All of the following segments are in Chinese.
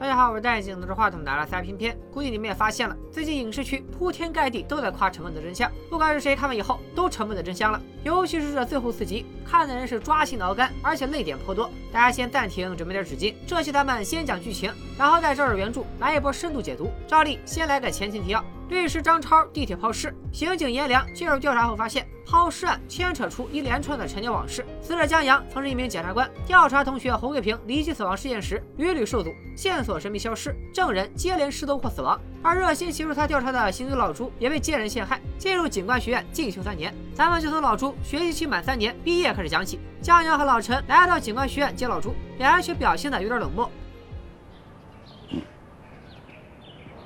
大家好，我是戴眼镜拿着话筒的阿拉斯偏偏，估计你们也发现了，最近影视区铺天盖地都在夸《沉闷的真相》，不管是谁看完以后都沉闷的真相了。尤其是这最后四集，看的人是抓心挠肝，而且泪点颇多。大家先暂停，准备点纸巾。这期咱们先讲剧情，然后再照着原著来一波深度解读。照例先来个前情提要。律师张超地铁抛尸，刑警阎良介入调查后发现，抛尸案牵扯出一连串的陈年往事。死者江阳曾是一名检察官，调查同学洪桂平离奇死亡事件时屡屡受阻，线索神秘消失，证人接连失踪或死亡。而热心协助他调查的刑警老朱也被奸人陷害，进入警官学院进修三年。咱们就从老朱学习期满三年毕业开始讲起。江阳和老陈来到警官学院接老朱，两人却表现的有点冷漠。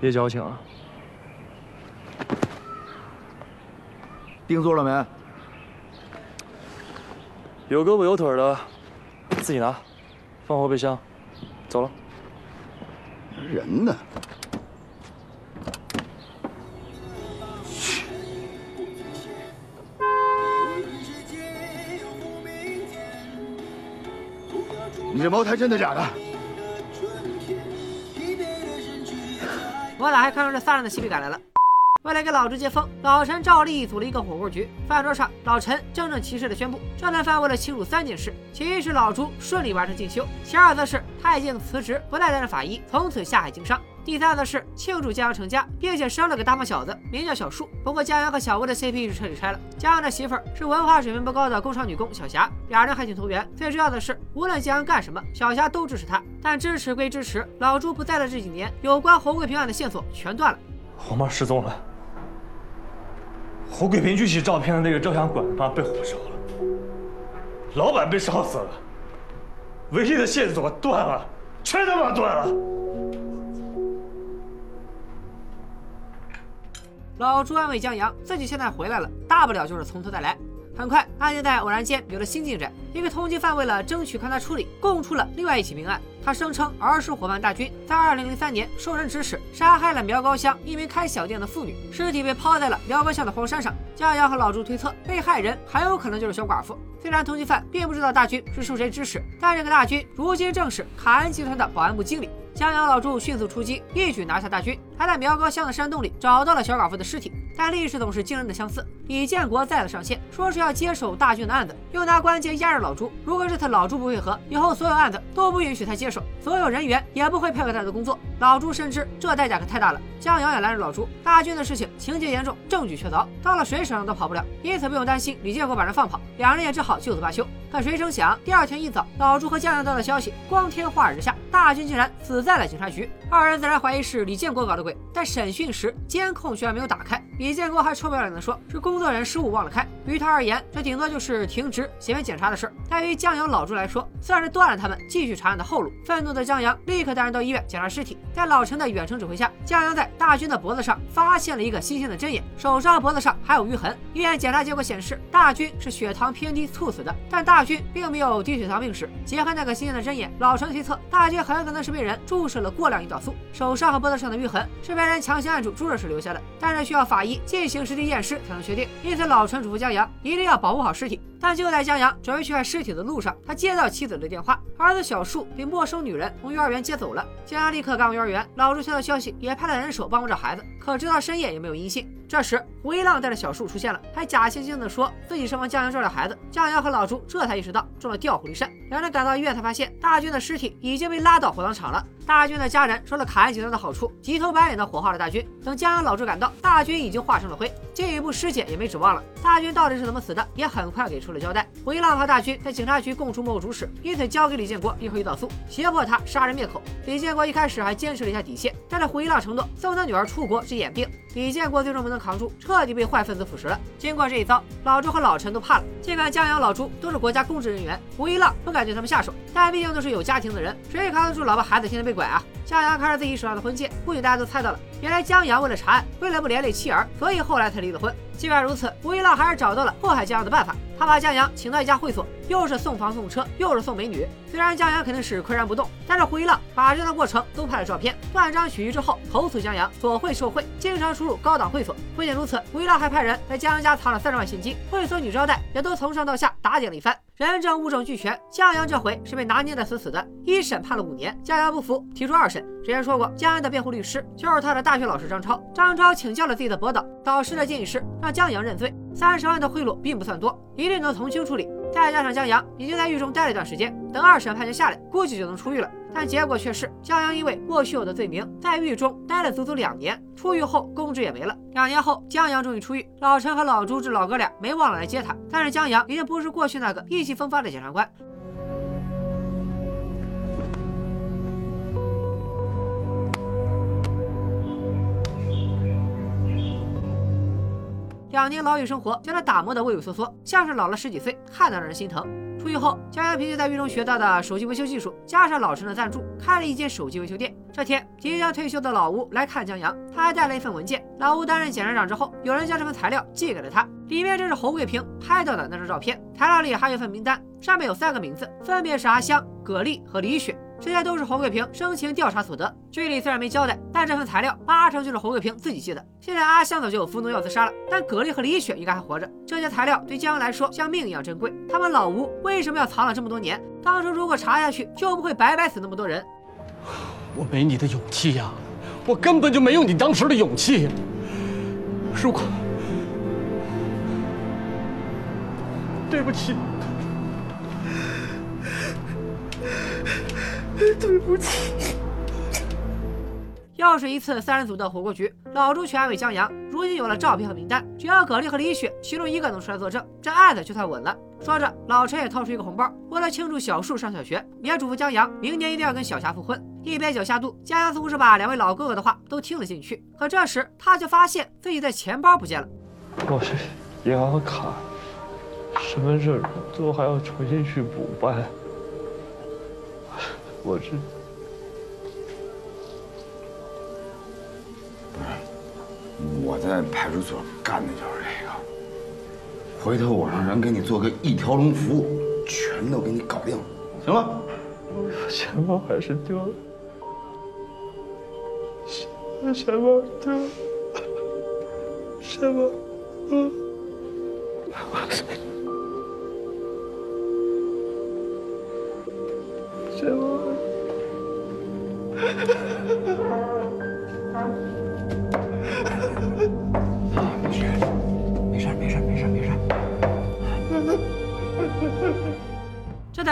别矫情啊！定座了没？有胳膊有腿的，自己拿，放后备箱。走了。人呢？你这茅台真的假的？我咋还看出这仨人的喜笔感来了？为了给老朱接风，老陈照例组了一个火锅局。饭桌上，老陈郑重其事地宣布，这顿饭为了庆祝三件事：其一是老朱顺利完成进修；其二则是他已经辞职，不再担任法医，从此下海经商；第三则是庆祝江阳成家，并且生了个大胖小子，名叫小树。不过江阳和小薇的 CP 是彻底拆了。江阳的媳妇儿是文化水平不高的工厂女工小霞，俩人还挺投缘。最重要的是，无论江阳干什么，小霞都支持他。但支持归支持，老朱不在的这几年，有关侯贵平案的线索全断了。我妈失踪了。胡桂平举起照片的那个照相馆吧被火烧了，老板被烧死了，唯一的线索断了，全他妈断了。老朱安慰江阳，自己现在回来了，大不了就是从头再来。很快，案件在偶然间有了新进展。一个通缉犯为了争取看他处理，供出了另外一起命案。他声称儿时伙伴大军在2003年受人指使杀害了苗高乡一名开小店的妇女，尸体被抛在了苗高乡的荒山上。江阳和老朱推测，被害人很有可能就是小寡妇。虽然通缉犯并不知道大军是受谁指使，但这个大军如今正是卡恩集团的保安部经理。江阳老朱迅速出击，一举拿下大军，还在苗高乡的山洞里找到了小寡妇的尸体。但历史总是惊人的相似。李建国再次上线，说是要接手大军的案子，又拿关键压着老朱。如果这次老朱不配合，以后所有案子都不允许他接手，所有人员也不会配合他的工作。老朱深知这代价可太大了。江阳也拦着老朱，大军的事情情节严重，证据确凿，到了谁手上都跑不了，因此不用担心李建国把人放跑。两人也只好就此罢休。可谁成想，第二天一早，老朱和江阳得到消息，光天化日之下，大军竟然死在了警察局。二人自然怀疑是李建国搞的鬼，但审讯时监控居然没有打开。李建国还臭不要脸的说，是工作人员失误忘了开。于他而言，这顶多就是停职、写完检查的事儿。但于江阳老朱来说，算是断了他们继续查案的后路。愤怒的江阳立刻带人到医院检查尸体，在老陈的远程指挥下，江阳在大军的脖子上发现了一个新鲜的针眼，手上脖子上还有淤痕。医院检查结果显示，大军是血糖偏低猝死的，但大军并没有低血糖病史。结合那个新鲜的针眼，老陈推测，大军很可能是被人注射了过量胰岛素。手上和脖子上的淤痕是被人强行按住注射时留下的，但是需要法医进行尸体验尸才能确定。因此，老陈嘱咐江一定要保护好尸体。但就在江阳准备去看尸体的路上，他接到妻子的电话，儿子小树被陌生女人从幼儿园接走了。江阳立刻赶往幼儿园，老朱听到消息也派了人手帮忙找孩子，可直到深夜也没有音信。这时，胡一浪带着小树出现了，还假惺惺地说自己是帮江阳照料孩子。江阳和老朱这才意识到中了调虎离山。两人赶到医院，才发现大军的尸体已经被拉到火葬场了。大军的家人说了卡恩集团的好处，急头白脸的火化了大军。等江阳、老朱赶到，大军已经化成了灰，进一步尸检也没指望了。大军到底是怎么死的，也很快给出了交代。胡一浪和大军在警察局供出幕后主使，因此交给李建国一盒胰岛素，胁迫他杀人灭口。李建国一开始还坚持了一下底线，但是胡一浪承诺送他女儿出国治眼病。李建国最终没能扛住，彻底被坏分子腐蚀了。经过这一遭，老朱和老陈都怕了。尽管江阳、老朱都是国家公职人员，胡一浪不敢对他们下手，但毕竟都是有家庭的人，谁扛得住老婆孩子天天被拐啊？江阳看着自己手上的婚戒，估计大家都猜到了，原来江阳为了查案，为了不连累妻儿，所以后来才离了婚。尽管如此，吴一浪还是找到了迫害江阳的办法。他把江阳请到一家会所，又是送房送车，又是送美女。虽然江阳肯定是岿然不动，但是胡一浪把这段过程都拍了照片，断章取义之后投诉江阳索贿受贿，经常出入高档会所。不仅如此，胡一浪还派人在江阳家藏了三十万现金，会所女招待也都从上到下打点了一番，人证物证俱全，江阳这回是被拿捏的死死的。一审判了五年，江阳不服，提出二审。之前说过，江阳的辩护律师就是他的大学老师张超。张超请教了自己的博导，导师的建议是让江阳认罪，三十万的贿赂并不算多，一定能从轻处理。再加上江阳已经在狱中待了一段时间，等二审判决下来，估计就能出狱了。但结果却是江阳因为莫须有的罪名，在狱中待了足足两年。出狱后，公职也没了。两年后，江阳终于出狱，老陈和老朱这老哥俩没忘了来接他。但是江阳已经不是过去那个意气风发的检察官。两年牢狱生活将他打磨得畏畏缩缩，像是老了十几岁，看得让人心疼。出狱后，江阳凭借在狱中学到的手机维修技术，加上老陈的赞助，开了一间手机维修店。这天，即将退休的老吴来看江阳，他还带了一份文件。老吴担任检察长之后，有人将这份材料寄给了他，里面正是侯桂平拍到的那张照片。材料里还有一份名单，上面有三个名字，分别是阿香、葛丽和李雪。这些都是侯桂平生前调查所得，剧里虽然没交代，但这份材料八成就是侯桂平自己寄的。现在阿香早就有服农药自杀了，但葛丽和李雪应该还活着。这些材料对江阳来说像命一样珍贵。他们老吴为什么要藏了这么多年？当初如果查下去，就不会白白死那么多人。我没你的勇气呀，我根本就没有你当时的勇气。如果对不起。对不起。又是一次三人组的火锅局，老朱却安慰江阳，如今有了照片和名单，只要葛丽和李雪其中一个能出来作证，这案子就算稳了。说着，老陈也掏出一个红包，为了庆祝小树上小学，也嘱咐江阳明年一定要跟小霞复婚。一边酒下肚，江阳似乎是把两位老哥哥的话都听了进去。可这时，他却发现自己的钱包不见了。我是银行卡、身份证都还要重新去补办。我是，不是，我在派出所干的就是这个。回头我让人给你做个一条龙服务，全都给你搞定，行吗？钱包还是丢了，钱包丢了，钱包，嗯，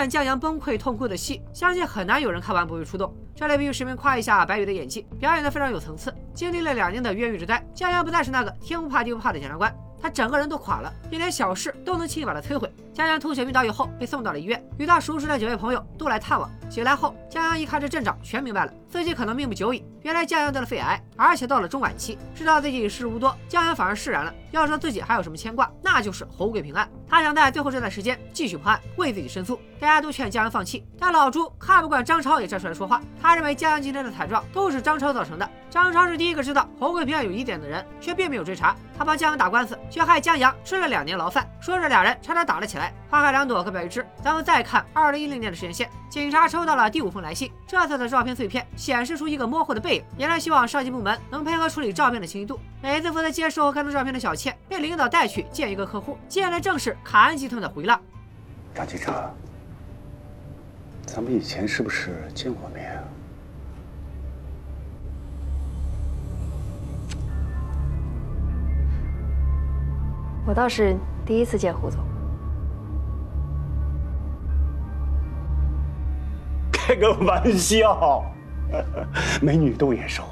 段江阳崩溃痛哭的戏，相信很难有人看完不会触动。这里必须实名夸一下白宇的演技，表演的非常有层次。经历了两年的越狱之灾，江阳不再是那个天不怕地不怕的检察官。他整个人都垮了，一点小事都能轻易把他摧毁。江阳吐血晕倒以后，被送到了医院，与他熟识的几位朋友都来探望。醒来后，江阳一看这阵仗，全明白了，自己可能命不久矣。原来江阳得了肺癌，而且到了中晚期，知道自己时日无多，江阳反而释然了。要说自己还有什么牵挂，那就是侯贵平案。他想在最后这段时间继续破案，为自己申诉。大家都劝江阳放弃，但老朱看不惯张超也站出来说话，他认为江阳今天的惨状都是张超造成的。张超是第一个知道侯贵平案有疑点的人，却并没有追查。他帮江阳打官司，却害江阳吃了两年牢饭。说着，俩人差点打了起来。花开两朵，各表一枝。咱们再看二零一零年的时间线，警察收到了第五封来信，这次的照片碎片显示出一个模糊的背影。原来希望上级部门能配合处理照片的清晰度。每次负责接收和看中照片的小倩，被领导带去见一个客户，见的正是卡恩集团的回浪。张警察，咱们以前是不是见过面啊？我倒是第一次见胡总。开个玩笑，美女都眼熟。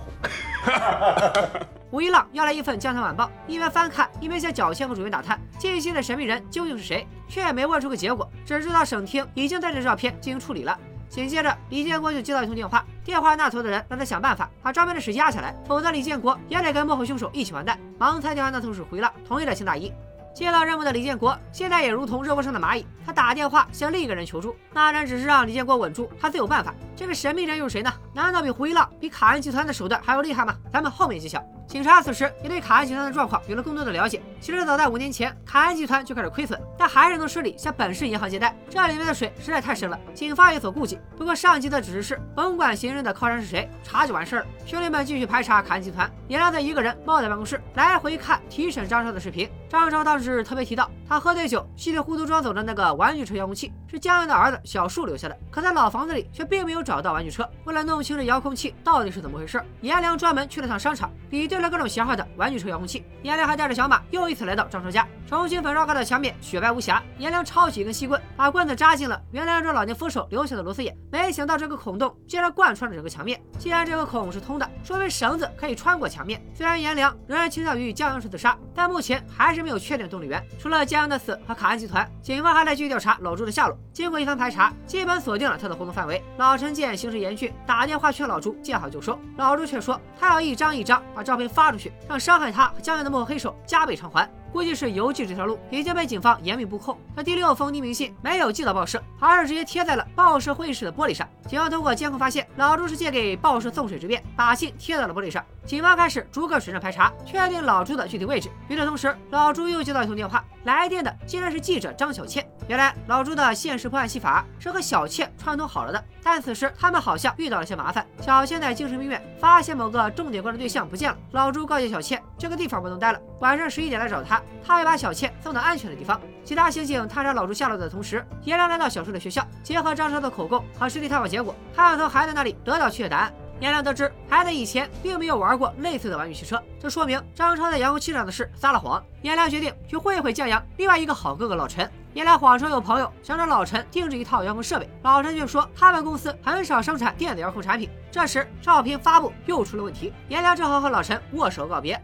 吴一浪要来一份《江南晚报》，一边翻看，一边向小倩和主编打探近期的神秘人究竟是谁，却也没问出个结果，只知道省厅已经带着照片进行处理了。紧接着，李建国就接到一通电话，电话那头的人让他想办法把照片的事压下来，否则李建国也得跟幕后凶手一起完蛋。忙猜电话那头是回了，同意了请大一。接到任务的李建国现在也如同热锅上的蚂蚁，他打电话向另一个人求助，那人只是让李建国稳住，他自有办法。这个神秘人又是谁呢？难道比胡一浪、比卡恩集团的手段还要厉害吗？咱们后面揭晓。警察此时也对卡恩集团的状况有了更多的了解。其实早在五年前，卡恩集团就开始亏损，但还是能顺利向本市银行借贷。这里面的水实在太深了，警方有所顾忌。不过上级的指示是，甭管嫌疑人的靠山是谁，查就完事儿了。兄弟们继续排查卡恩集团。也让在一个人猫在办公室来回看提审张超的视频。张超当时特别提到，他喝醉酒稀里糊涂装走的那个玩具车遥控器是江阳的儿子小树留下的，可在老房子里却并没有找到玩具车。为了弄清这遥控器到底是怎么回事，颜良专门去了趟商场，比对了各种型号的玩具车遥控器。颜良还带着小马又一次来到张超家，重新粉刷过的墙面雪白无瑕。颜良抄起一根细棍，把棍子扎进了原来这老年扶手留下的螺丝眼，没想到这个孔洞竟然贯穿了整个墙面。既然这个孔是通的，说明绳子可以穿过墙面。虽然颜良仍然倾向于江阳式自杀，但目前还是没有确定动力源。除了江阳的死和卡恩集团，警方还在继续调查老朱的下落。经过一番排查，基本锁定了他的活动范围。老陈见形势严峻，打电话劝老朱见好就收，老朱却说他要一张一张把照片发出去，让伤害他和江源的幕后黑手加倍偿还。估计是邮寄这条路已经被警方严密布控。可第六封匿名信没有寄到报社，而是直接贴在了报社会议室的玻璃上。警方通过监控发现，老朱是借给报社送水之便，把信贴到了玻璃上。警方开始逐个水证排查，确定老朱的具体位置。与此同时，老朱又接到一通电话，来电的竟然是记者张小倩。原来老朱的现实破案戏法是和小倩串通好了的，但此时他们好像遇到了些麻烦。小倩在精神病院发现某个重点关注对象不见了，老朱告诫小倩这个地方不能待了，晚上十一点来找他，他会把小倩送到安全的地方。其他刑警探查老朱下落的同时，颜良来到小树的学校，结合张超的口供和实地探访结果，他想从孩子那里得到确切答案。颜良得知孩子以前并没有玩过类似的玩具汽车，这说明张超在遥控器上的事撒了谎。颜良决定去会会江阳另外一个好哥哥老陈。颜良谎称有朋友想找老陈定制一套遥控设备，老陈却说他们公司很少生产电子遥控产品。这时照片发布又出了问题，颜良只好和老陈握手告别。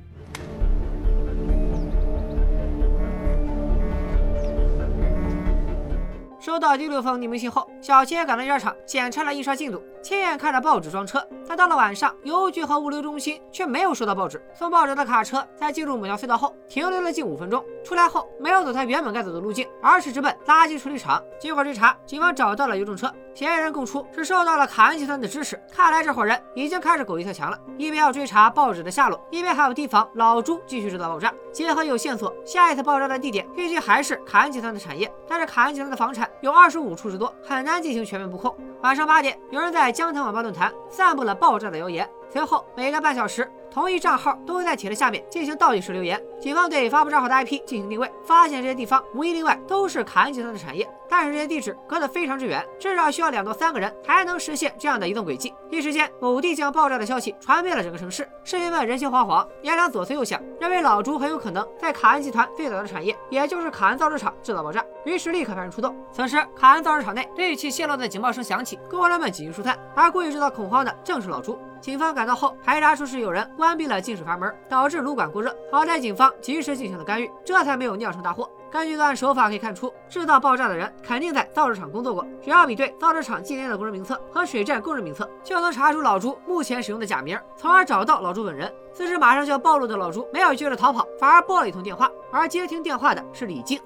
收到第六封匿名信后，小千赶到印刷厂检查了印刷进度，亲眼看着报纸装车。但到了晚上，邮局和物流中心却没有收到报纸。送报纸的卡车在进入某条隧道后停留了近五分钟，出来后没有走他原本该走的路径，而是直奔垃圾处理厂。经过追查，警方找到了邮政车，嫌疑人供出是受到了卡恩集团的支持。看来这伙人已经开始狗急跳墙了，一边要追查报纸的下落，一边还要提防老朱继续制造爆炸。结合有线索，下一次爆炸的地点预计还是卡恩集团的产业，但是卡恩集团的房产。有二十五处之多，很难进行全面布控。晚上八点，有人在江滩网吧论坛散布了爆炸的谣言。随后每隔半小时，同一账号都会在帖子下面进行倒计时留言。警方对发布账号的 IP 进行定位，发现这些地方无一例外都是卡恩集团的产业，但是这些地址隔得非常之远，至少需要两到三个人才能实现这样的移动轨迹。一时间，某地将爆炸的消息传遍了整个城市，市民们人心惶惶。颜良左思右想，认为老朱很有可能在卡恩集团最早的产业，也就是卡恩造纸厂制造爆炸，于是立刻派人出动。此时，卡恩造纸厂内氯气泄漏的警报声响起，工人们紧急疏散，而故意制造恐慌的正是老朱。警方赶到后，排查出是有人关闭了进水阀门，导致炉管过热。好在警方及时进行了干预，这才没有酿成大祸。根据作案手法可以看出，制造爆炸的人肯定在造纸厂工作过。只要比对造纸厂今年的工人名册和水站工人名册，就能查出老朱目前使用的假名，从而找到老朱本人。此时马上就要暴露的老朱没有急着逃跑，反而拨了一通电话，而接听电话的是李静。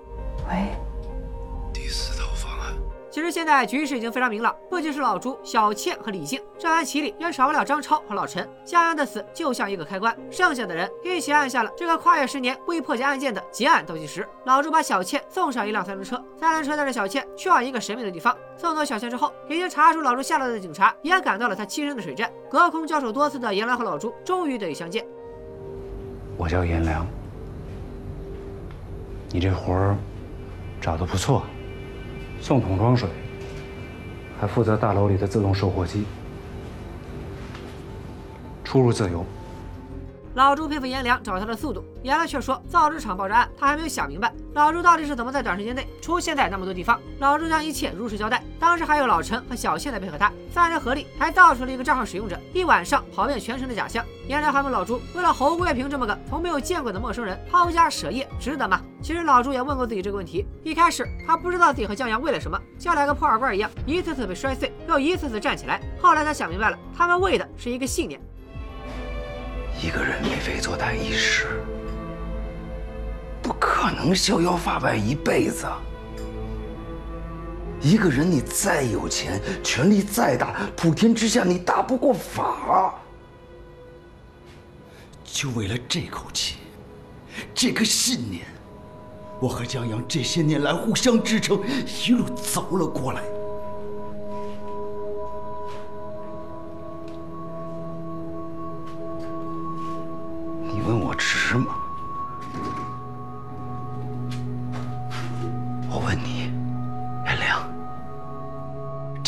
喂。第四套方案。其实现在局势已经非常明朗，不仅是老朱、小倩和李静，这盘棋里也少不了张超和老陈。江阳的死就像一个开关，剩下的人一起按下了这个跨越十年未破解案件的结案倒计时。老朱把小倩送上一辆三轮车，三轮车带着小倩去往一个神秘的地方。送走小倩之后，已经查出老朱下落的警察也赶到了他栖身的水镇。隔空交手多次的颜良和老朱终于得以相见。我叫颜良，你这活儿找的不错，送桶装水，还负责大楼里的自动售货机，出入自由。老朱佩服颜良找他的速度，颜良却说造纸厂爆炸案他还没有想明白，老朱到底是怎么在短时间内出现在那么多地方。老朱将一切如实交代，当时还有老陈和小谢在配合他，三人合力还造出了一个账号使用者，一晚上跑遍全城的假象。颜良还问老朱，为了侯贵平这么个从没有见过的陌生人抛家舍业，值得吗？其实老朱也问过自己这个问题，一开始他不知道自己和江阳为了什么，像两个破耳罐一样，一次次被摔碎，又一次次站起来。后来他想明白了，他们为的是一个信念。一个人为非作歹一时，不可能逍遥法外一辈子。一个人你再有钱，权力再大，普天之下你打不过法。就为了这口气，这个信念，我和江阳这些年来互相支撑，一路走了过来。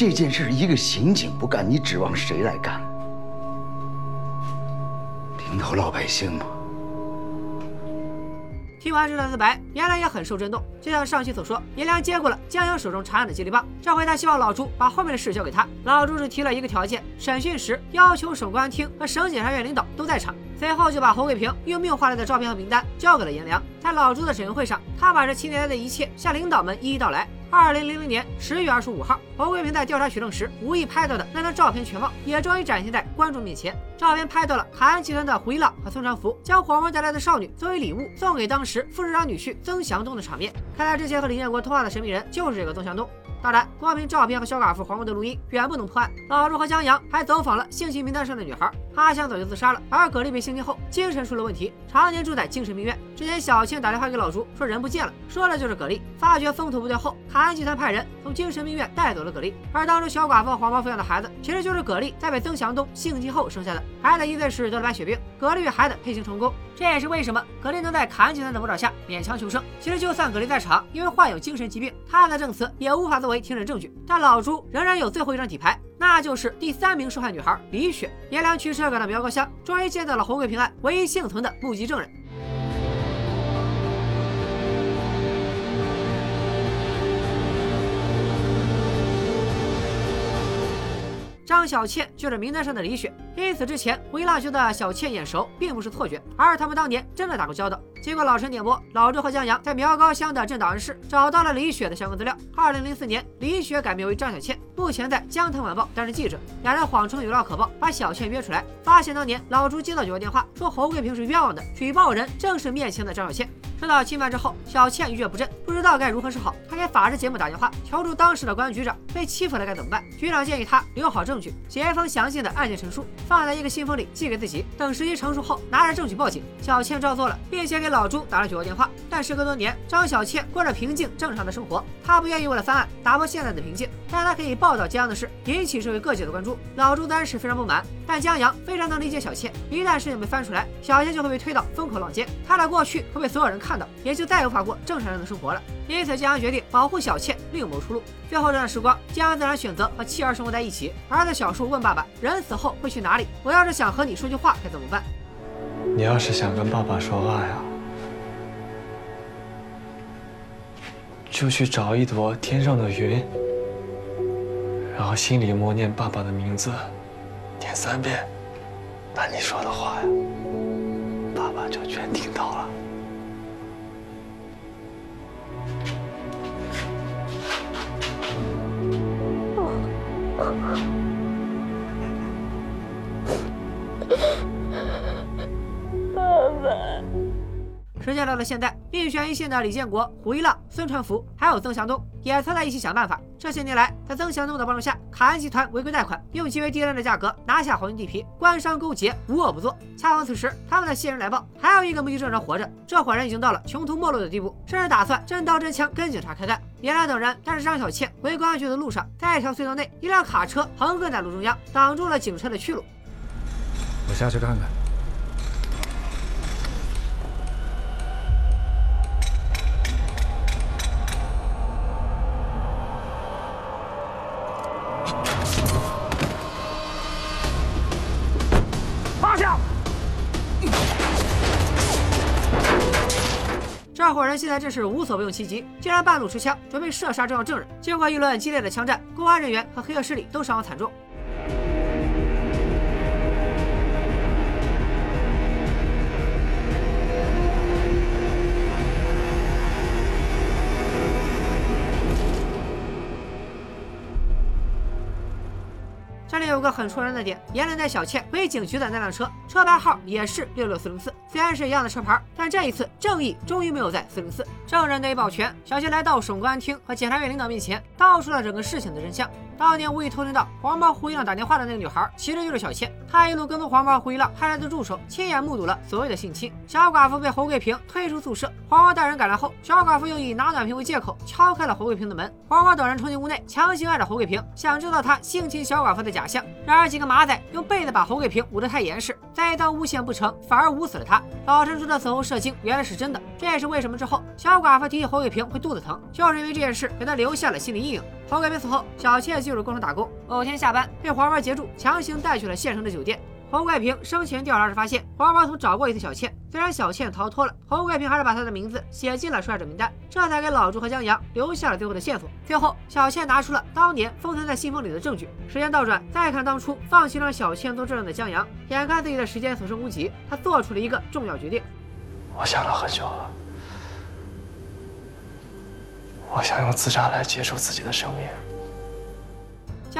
这件事一个刑警不干，你指望谁来干？平头老百姓吗？听完这段自白，颜良也很受震动。就像上期所说，颜良接过了江阳手中查案的接力棒，这回他希望老朱把后面的事交给他。老朱只提了一个条件：审讯时要求省公安厅和省检察院领导都在场。随后就把侯桂平用命换来的照片和名单交给了颜良。在老朱的审讯会上，他把这七年来的一切向领导们一一道来。二零零零年十月二十五号，黄桂平在调查取证时无意拍到的那张照片全貌，也终于展现在观众面前。照片拍到了。凯安集团的胡一浪和孙传福将黄毛带来的少女作为礼物送给当时副市长女婿曾祥东的场面。看来之前和李建国通话的神秘人就是这个曾祥东。当然，光凭照片和小寡妇黄毛的录音远不能破案。老朱和江阳还走访了。性侵名单上的女孩，阿香早就自杀了，而葛丽被性侵后精神出了。问题，常年住在精神病院。之前小庆打电话给老朱说人不见了，说的就是葛丽。发觉风头不对后，凯恩集团派人从精神病院带走了葛丽。而当初小寡妇黄毛抚养的孩子，其实就是葛丽在被曾祥东性侵后生下的。孩子一岁时得了白血病，葛丽与孩子配型成功，这也是为什么葛丽能在凯恩集团的魔爪下勉强求生。其实就算葛丽在场，因为患有精神疾病，她的证词也无法作为庭审证据。但老朱仍然有最后一张底牌，那就是第三名受害女孩李雪。颜良驱车赶到苗高乡，终于见到了红贵平案唯一幸存的目击证人。张小倩就是名单上的李雪，因此之前维拉觉得小倩眼熟，并不是错觉，而是他们当年真的打过交道。经过老陈点拨，老周和江阳在苗高乡的镇档案室找到了李雪的相关资料。二零零四年，李雪改名为张小倩，目前在《江滩晚报》担任记者。两人谎称有料可报，把小倩约出来，发现当年老朱接到九个电话，说侯贵平是冤枉的，举报人正是面前的张小倩。受到侵犯之后，小倩一蹶不振，不知道该如何是好。她给法制节目打电话，求助当时的公安局长，被欺负了该怎么办？局长建议她留好证据，写一封详细的案件陈述，放在一个信封里寄给自己，等时机成熟后拿着证据报警。小倩照做了，并且给给老朱打了九个电话。但时隔多年，张小倩过着平静正常的生活。她不愿意为了翻案打破现在的平静，但她可以报道江阳的事，引起社会各界的关注。老朱当然是非常不满，但江阳非常能理解小倩。一旦事情被翻出来，小倩就会被推到风口浪尖，她的过去会被所有人看到，也就再也无法过正常人的生活了。因此，江阳决定保护小倩，另谋出路。最后这段时光，江阳自然选择和妻儿生活在一起。儿子小树问爸爸：“人死后会去哪里？我要是想和你说句话，该怎么办？”你要是想跟爸爸说话呀，就去找一朵天上的云，然后心里默念爸爸的名字，念三遍，那你说的话呀，爸爸就全听到了。到了现在，命悬一线的李建国、胡一浪、孙传福，还有曾祥东，也凑在一起想办法。这些年来，在曾祥东的帮助下，卡安集团违规贷款，用极为低廉的价格拿下黄金地皮，官商勾结，无恶不作。恰逢此时，他们的线人来报，还有一个目击证人活着。这伙人已经到了穷途末路的地步，甚至打算真刀真枪跟警察开干。颜良等人带着张小倩回公安局的路上，在一条隧道内，一辆卡车横亘在路中央，挡住了警车的去路。我下去看看。在真是无所不用其极，竟然半路持枪准备射杀重要证人。经过一轮激烈的枪战，公安人员和黑恶势力都伤亡惨重。有个很戳人的点，言论带小倩回警局的那辆车，车牌号也是六六四零四。虽然是一样的车牌，但这一次正义终于没有在四零四。证人得以保全，小倩来到省公安厅和检察院领导面前，道出了整个事情的真相。当年无意偷听到黄毛胡一浪打电话的那个女孩，其实就是小倩。她一路跟踪黄毛胡一浪派来的助手，亲眼目睹了所谓的性侵。小寡妇被侯桂平推出宿舍，黄毛带人赶来后，小寡妇又以拿暖瓶为借口敲开了侯桂平的门。黄毛等人冲进屋内，强行按着侯桂平，想知道他性侵小寡妇的假象。然而几个马仔用被子把侯桂平捂得太严实，再当诬陷不成，反而捂死了他。老陈说的死后射精原来是真的，这也是为什么之后小寡妇提起侯桂平会肚子疼，就是因为这件事给他留下了心理阴影。侯桂平死后，小妾进入工厂打工。某天下班，被黄毛截住，强行带去了县城的酒店。侯贵平生前调查时发现，黄毛曾找过一次小倩，虽然小倩逃脱了，侯贵平还是把她的名字写进了受害者名单，这才给老朱和江阳留下了最后的线索。最后，小倩拿出了当年封存在信封里的证据。时间倒转，再看当初放弃让小倩做证人的江阳，眼看自己的时间所剩无几，他做出了一个重要决定。我想了很久了，我想用自杀来结束自己的生命。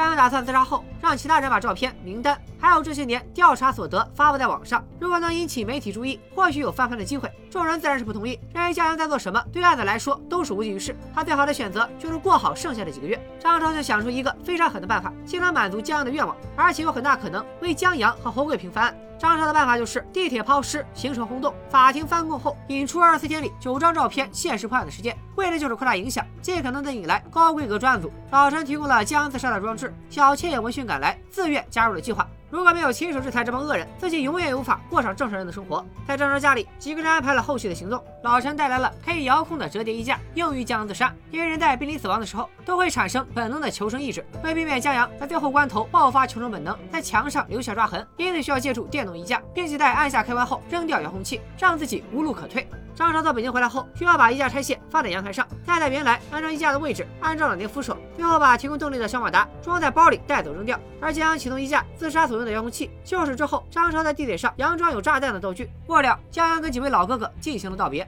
江阳打算自杀后，让其他人把照片、名单，还有这些年调查所得发布在网上。如果能引起媒体注意，或许有翻番的机会。众人自然是不同意，认为江阳在做什么，对案子来说都是无济于事。他最好的选择就是过好剩下的几个月。张超就想出一个非常狠的办法，既能满足江阳的愿望，而且有很大可能为江阳和侯贵平翻案。张超的办法就是地铁抛尸，形成轰动。法庭翻供后，引出二十四天里九张照片现实破案的时间，为的就是扩大影响，尽可能的引来高规格专案组。老陈提供了将自杀的装置，小倩也闻讯赶来，自愿加入了计划。如果没有亲手制裁这帮恶人，自己永远也无法过上正常人的生活。在张超家里，几个人安排了后续的行动。老陈带来了可以遥控的折叠衣架，用于江阳自杀。因为人在濒临死亡的时候，都会产生本能的求生意志。为避免江阳在最后关头爆发求生本能，在墙上留下抓痕，因此需要借助电动衣架，并且在按下开关后扔掉遥控器，让自己无路可退。张超到北京回来后，需要把衣架拆卸，放在阳台上，再在原来安装衣架的位置安装了连扶手，最后把提供动力的小马达装在包里带走扔掉。而江阳启动衣架自杀所用的遥控器，就是之后张超在地铁上佯装有炸弹的道具。末了，江阳跟几位老哥哥进行了道别。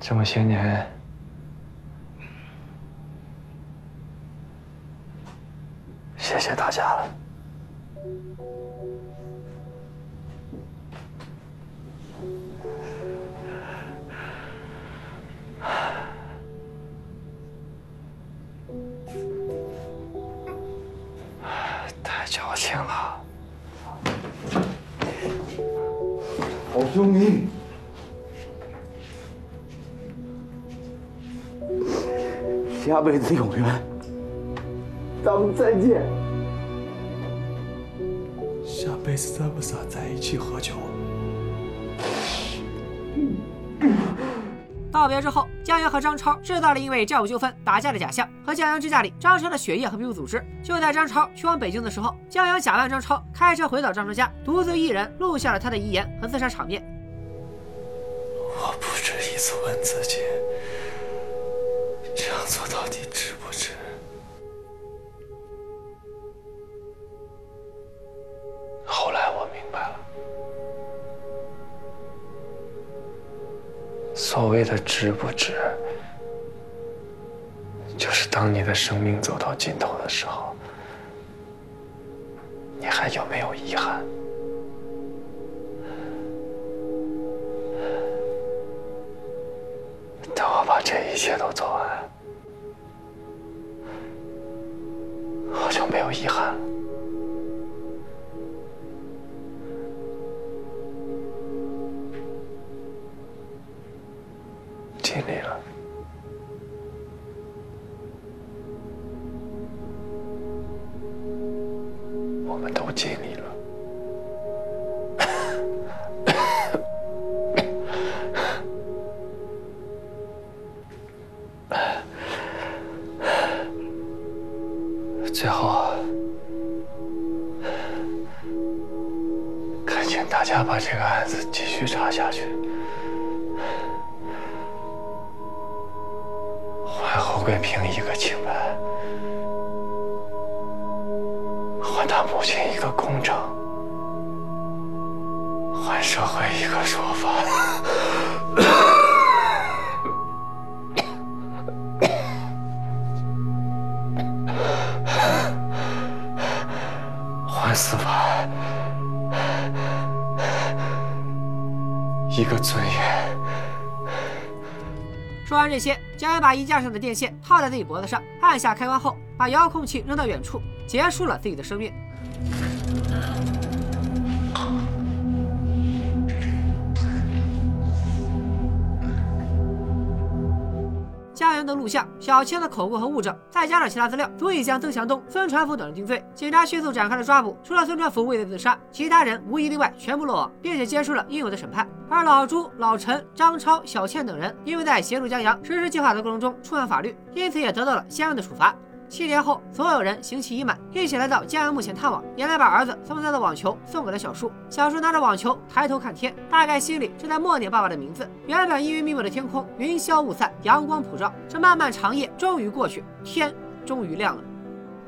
这么些年，谢谢大家了。太矫情了，好兄弟，下辈子有缘，咱们再见。下辈子咱们仨在一起喝酒。告别之后，江阳和张超制造了因为债务纠纷打架的假象，和江阳支架里张超的血液和皮肤组织。就在张超去往北京的时候，江阳假扮张超开车回到张超家，独自一人录下了他的遗言和自杀场面。我不止一次问自己，这样做到底值不所谓的值不值，就是当你的生命走到尽头的时候，你还有没有遗憾？等我把这一切都做完，我就没有遗憾了。尽力了。我们都尽力了。最后，恳请大家把这个案子继续查下去，桂平一个清白，还他母亲一个公正，还社会一个说法。还司法一个尊严。说完这些，将一把衣架上的电线套在自己脖子上，按下开关后，把遥控器扔到远处，结束了自己的生命。的录像、小千的口供和物证，再加上其他资料，足以将曾祥东、孙传福等人定罪。警察迅速展开了抓捕，除了孙传福畏罪自杀，其他人无一例外全部落网，并且接受了应有的审判。而老朱、老陈、张超、小倩等人，因为在协助江阳实施计划的过程中触犯法律，因此也得到了相应的处罚。七年后，所有人刑期已满，一起来到江阳墓前探望。严良把儿子送他的网球送给了小树，小树拿着网球抬头看天，大概心里正在默念爸爸的名字。原本阴云密布的天空，云消雾散，阳光普照，这漫漫长夜终于过去，天终于亮了。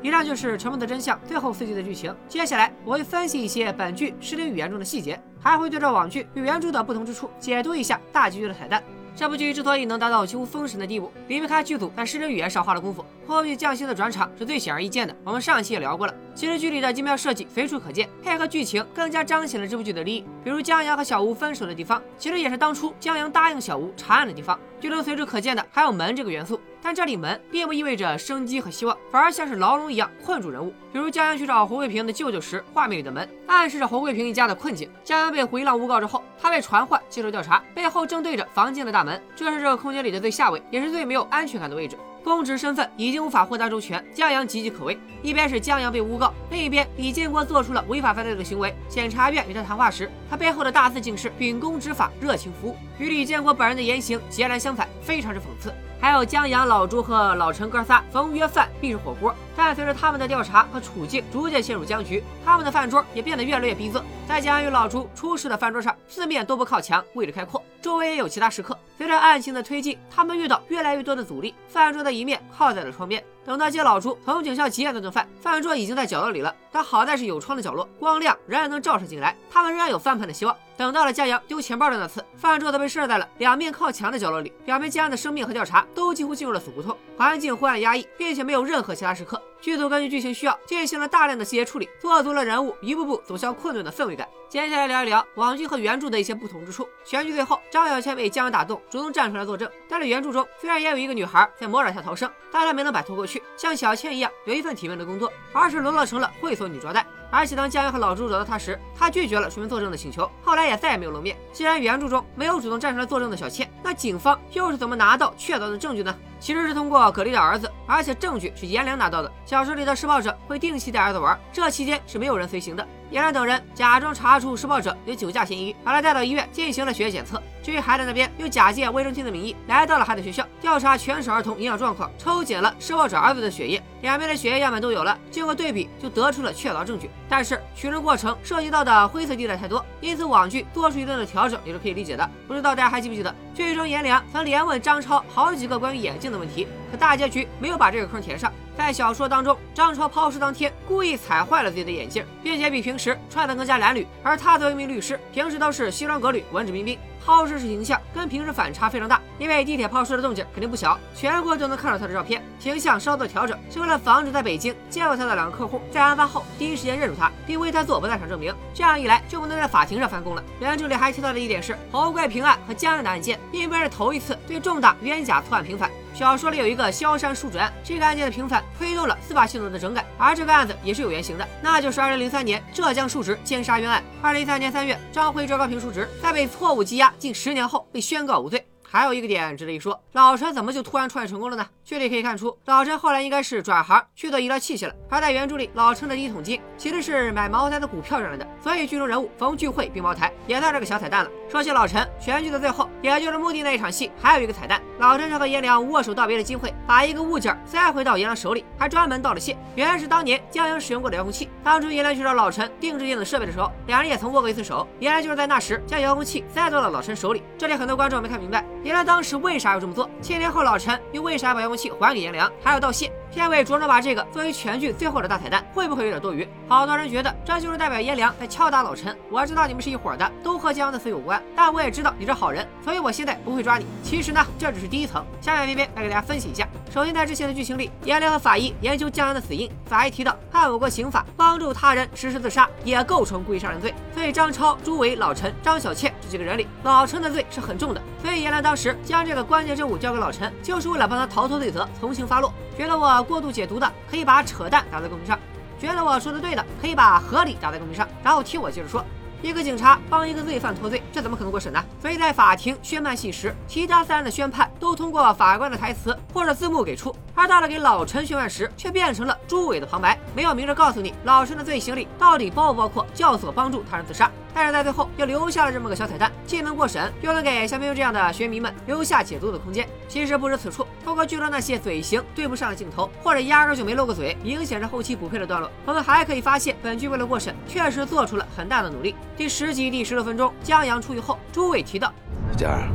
以上就是《沉默的真相》最后四集的剧情。接下来我会分析一些本剧视听语言中的细节，还会对照网剧与原著的不同之处，解读一下大结局的彩蛋。这部剧之所以能达到几乎封神的地步，离不开剧组在视听语言上花了功夫。后续匠心的转场是最显而易见的，我们上一期也聊过了。其实剧里的精妙设计随处可见，配合剧情更加彰显了这部剧的利益。比如江阳和小吴分手的地方，其实也是当初江阳答应小吴查案的地方。剧中随处可见的还有门这个元素，但这里门并不意味着生机和希望，反而像是牢笼一样困住人物。比如江阳去找侯桂平的舅舅时，画面里的门暗示着侯桂平一家的困境。江阳被胡一浪诬告之后，他被传唤接受调查，背后正对着房间的大门，这是这个空间里的最下位，也是最没有安全感的位置。公职身份已经无法获得周全，江阳岌岌可危。一边是江阳被诬告，另一边李建国做出了违法犯罪的行为。检察院与他谈话时，他背后的大字警示秉公执法、热情服务，与李建国本人的言行截然相反，非常之讽刺。还有江阳、老朱和老陈哥仨逢约饭必是火锅，但随着他们的调查和处境逐渐陷入僵局，他们的饭桌也变得越来越逼仄。在江阳与老朱出事的饭桌上，四面都不靠墙，位置开阔，周围也有其他食客。随着案情的推进，他们遇到越来越多的阻力，饭桌的一面靠在了窗边。等到接老朱从警校急宴那顿饭，饭桌已经在角落里了。但好在是有窗的角落，光亮仍然能照射进来，他们仍然有翻盘的希望。等到了佳阳丢钱包的那次，饭桌则被设在了两面靠墙的角落里，表明江阳的生命和调查都几乎进入了死胡同，环境昏暗压抑，并且没有任何其他时刻。剧组根据剧情需要进行了大量的细节处理，做足了人物一步步走向困顿的氛围感。接下来聊一聊网剧和原著的一些不同之处。全剧最后，张小倩被江阳打动，主动站出来作证。但是原著中虽然也有一个女孩在魔爪下逃生，但她没能摆脱过去，像小倩一样有一份体面的工作，而是沦落成了会所女招待。而且当江阳和老朱找到她时，她拒绝了出面作证的请求，后来也再也没有露面。既然原著中没有主动站出来作证的小倩，那警方又是怎么拿到确凿的证据呢？其实是通过葛丽的儿子，而且证据是颜良拿到的。小说里的施暴者会定期带儿子玩，这期间是没有人随行的。颜良等人假装查出施暴者有酒驾嫌疑，把他带到医院进行了血液检测。至于孩子那边，又假借卫生厅的名义来到了孩子学校，调查全省儿童营养状况，抽检了施暴者儿子的血液，两边的血液样本都有了，经过对比就得出了确凿证据。但是取证过程涉及到的灰色地带太多，因此网剧做出一定的调整也是可以理解的。不知道大家还记不记得，剧中颜良曾连问张超好几个关于眼镜的问题，可大结局没有把这个坑填上。在小说当中，张超抛尸当天故意踩坏了自己的眼镜，并且比平时穿得更加褴褛。而他作为一名律师，平时都是西装革履、文质彬彬，抛尸时形象跟平时反差非常大。因为地铁抛尸的动静肯定不小，全国都能看到他的照片。形象稍作调整，是为了防止在北京见过他的两个客户在案发后第一时间认出他，并为他做不在场证明。这样一来，就不能在法庭上翻供了。原著里还提到的一点是，侯贵平案和江安的案件，并不是头一次对重大冤假错案平反。小说里有一个萧山叔侄案，这个案件的平反推动了司法系统的整改，而这个案子也是有原型的，那就是二零零三年浙江叔侄奸杀冤案。二零一三年三月，张辉、赵高平叔侄在被错误羁押近十年后被宣告无罪。还有一个点值得一说，老陈怎么就突然创业成功了呢？剧里可以看出，老陈后来应该是转行去做医疗器械了。而在原著里，老陈的第一桶金其实是买茅台的股票赚来的，所以剧中人物冯聚会并茅台也算是个小彩蛋了。说起老陈，全剧的最后，也就是墓地那一场戏，还有一个彩蛋，老陈是和颜良握手道别的机会，把一个物件塞回到颜良手里，还专门道了谢。原来是当年江阳使用过的遥控器。当初颜良去找老陈定制电子设备的时候，两人也曾握过一次手，原来就是在那时将遥控器塞到了老陈手里。这里很多观众没看明白。颜良当时为啥要这么做？七年后老陈又为啥把遥控还给颜良，还要道谢？片尾着重把这个作为全剧最后的大彩蛋，会不会有点多余？好多人觉得这就是代表颜良在敲打老陈。我知道你们是一伙的，都和江阳的死有关，但我也知道你是好人，所以我现在不会抓你。其实呢，这只是第一层。下面偏偏来给大家分析一下。首先，在之前的剧情里，颜良和法医研究江阳的死因，法医提到按我国刑法，帮助他人实施自杀也构成故意杀人罪。所以张超、朱伟、老陈、张小倩这几个人里，老陈的罪是很重的。所以颜良当时将这个关键任务交给老陈，就是为了帮他逃脱罪责，从轻发落。觉得我过度解读的，可以把扯淡打在公屏上；觉得我说的对的，可以把合理打在公屏上。然后听我接着说。一个警察帮一个罪犯脱罪，这怎么可能过审呢？所以在法庭宣判戏时，其他三人的宣判都通过法官的台词或者字幕给出，而到了给老陈宣判时，却变成了朱伟的旁白，没有明着告诉你老陈的罪行里到底包不包括教唆帮助他人自杀。但是在最后又留下了这么个小彩蛋，既能过审，又能给像明这样的学迷们留下解读的空间。其实不止此处，通过剧中那些嘴型对不上的镜头，或者压根就没露过嘴，明显是后期补配的段落，我们还可以发现本剧为了过审，确实做出了很大的努力。第十集第十六分钟，江阳出狱后，朱伟提到：“佳儿，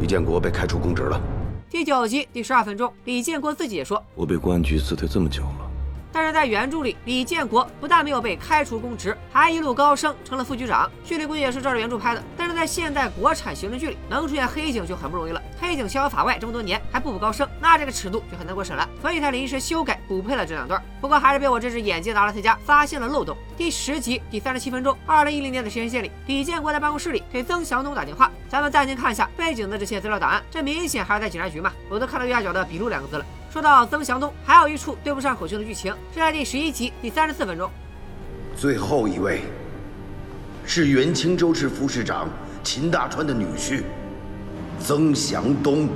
李建国被开除公职了。”第九集第十二分钟，李建国自己也说：“我被公安局辞退这么久了。”但是在原著里，李建国不但没有被开除公职，还一路高升成了副局长。剧里估计也是照着原著拍的，但是在现代国产刑侦剧里，能出现黑警就很不容易了。黑警逍遥法外这么多年还步步高升，那这个尺度就很难过审了。所以才临时修改补配了这两段。不过还是被我这只眼睛的阿拉斯加发现了漏洞。第十集第三十七分钟，二零一零年的时间线里，李建国在办公室里给曾祥东打电话。咱们暂停看一下背景的这些资料档案，这明显还是在警察局嘛？我都看到右下角的笔录两个字了。说到曾祥东，还有一处对不上口型的剧情，是在第十一集第三十四分钟。最后一位是原青州市副市长秦大川的女婿曾祥东。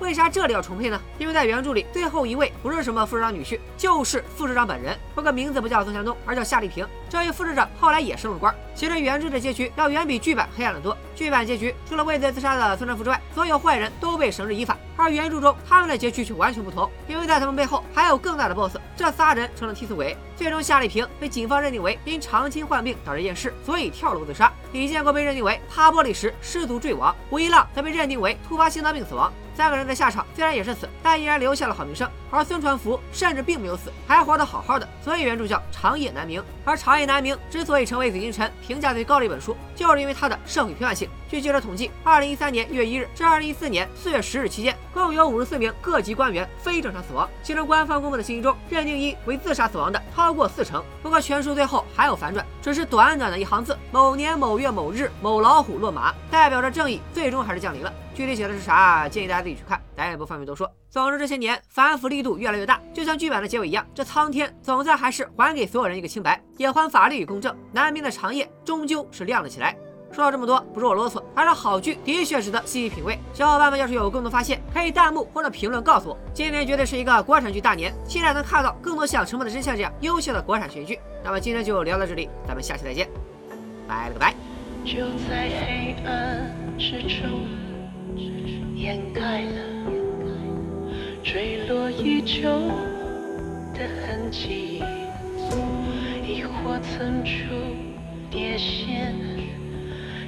为啥这里要重配呢？因为在原著里，最后一位不是什么副市长女婿，就是副市长本人。不过名字不叫曾祥东，而叫夏丽萍。这位副市长后来也升了官。其实原著的结局要远比剧版黑暗的多。剧版结局除了畏罪自杀的孙传福之外，所有坏人都被绳之以法。而原著中他们的结局却完全不同，因为在他们背后还有更大的 BOSS。这仨人成了替死鬼。最终夏丽萍被警方认定为因长期患病导致厌世，所以跳楼自杀。李建国被认定为擦玻璃时失足坠亡，吴一浪则被认定为突发心脏病死亡。三个人的下场虽然也是死，但依然留下了好名声。而孙传福甚至并没有死，还活得好好的，所以原著叫长夜难明。而长夜难明之所以成为紫禁城评价最高的一本书，就是因为它的社会批判性。据记者统计，二零一三年一月一日至二零一四年四月十日期间，共有五十四名各级官员非正常死亡，其中官方公布的信息中认定因为自杀死亡的超过四成。不过全书最后还有反转，只是短短的一行字：某年某月某日，某老虎落马，代表着正义最终还是降临了。具体写的是啥，建议大家自己去看，咱也不方便多说。总之，这些年反腐力度越来越大，就像剧版的结尾一样，这苍天总在还是还给所有人一个清白，也还法律与公正，南明的长夜终究是亮了起来。说了这么多，不是我啰嗦，而是好剧的确值得细细品味。小伙伴们要是有共同发现，可以弹幕或者评论告诉我。今年绝对是一个国产剧大年，期待能看到更多像《沉默的真相》这样优秀的国产悬剧。那么今天就聊到这里，咱们下期再见，拜了个拜。就在黑暗之中掩盖了坠落已久的痕迹，亦或层出跌陷，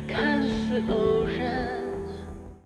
看似偶然。